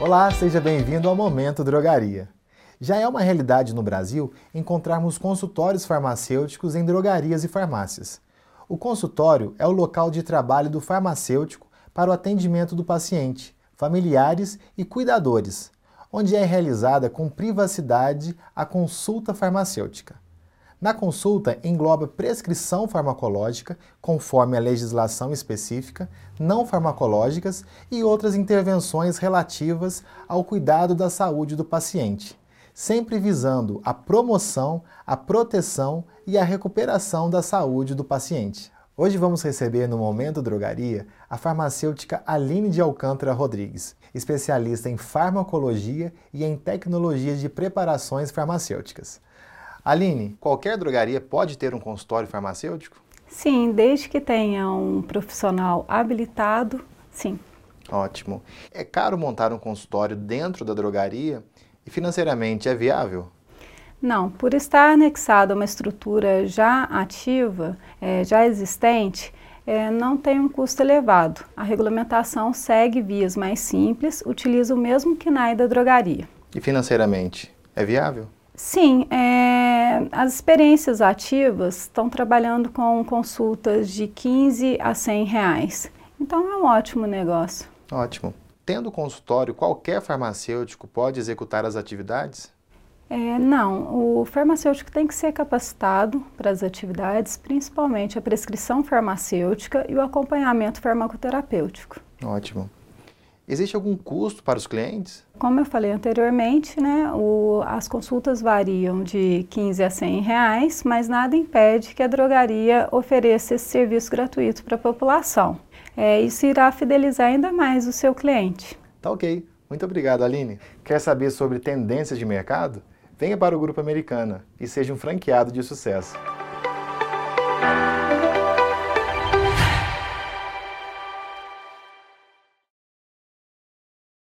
Olá, seja bem-vindo ao Momento Drogaria. Já é uma realidade no Brasil encontrarmos consultórios farmacêuticos em drogarias e farmácias. O consultório é o local de trabalho do farmacêutico para o atendimento do paciente, familiares e cuidadores, onde é realizada com privacidade a consulta farmacêutica. Na consulta, engloba prescrição farmacológica, conforme a legislação específica, não farmacológicas e outras intervenções relativas ao cuidado da saúde do paciente, sempre visando a promoção, a proteção e a recuperação da saúde do paciente. Hoje vamos receber no Momento Drogaria a farmacêutica Aline de Alcântara Rodrigues, especialista em farmacologia e em tecnologias de preparações farmacêuticas. Aline, qualquer drogaria pode ter um consultório farmacêutico? Sim, desde que tenha um profissional habilitado, sim. Ótimo. É caro montar um consultório dentro da drogaria e financeiramente é viável? Não, por estar anexado a uma estrutura já ativa, é, já existente, é, não tem um custo elevado. A regulamentação segue vias mais simples, utiliza o mesmo KNAI da drogaria. E financeiramente, é viável? Sim, é, as experiências ativas estão trabalhando com consultas de 15 a 100 reais. Então é um ótimo negócio. Ótimo. Tendo consultório, qualquer farmacêutico pode executar as atividades? É, não, o farmacêutico tem que ser capacitado para as atividades, principalmente a prescrição farmacêutica e o acompanhamento farmacoterapêutico. Ótimo. Existe algum custo para os clientes? Como eu falei anteriormente, né, o, as consultas variam de 15 a 100 reais, mas nada impede que a drogaria ofereça esse serviço gratuito para a população. É, isso irá fidelizar ainda mais o seu cliente. Tá ok. Muito obrigado, Aline. Quer saber sobre tendências de mercado? Venha para o Grupo Americana e seja um franqueado de sucesso.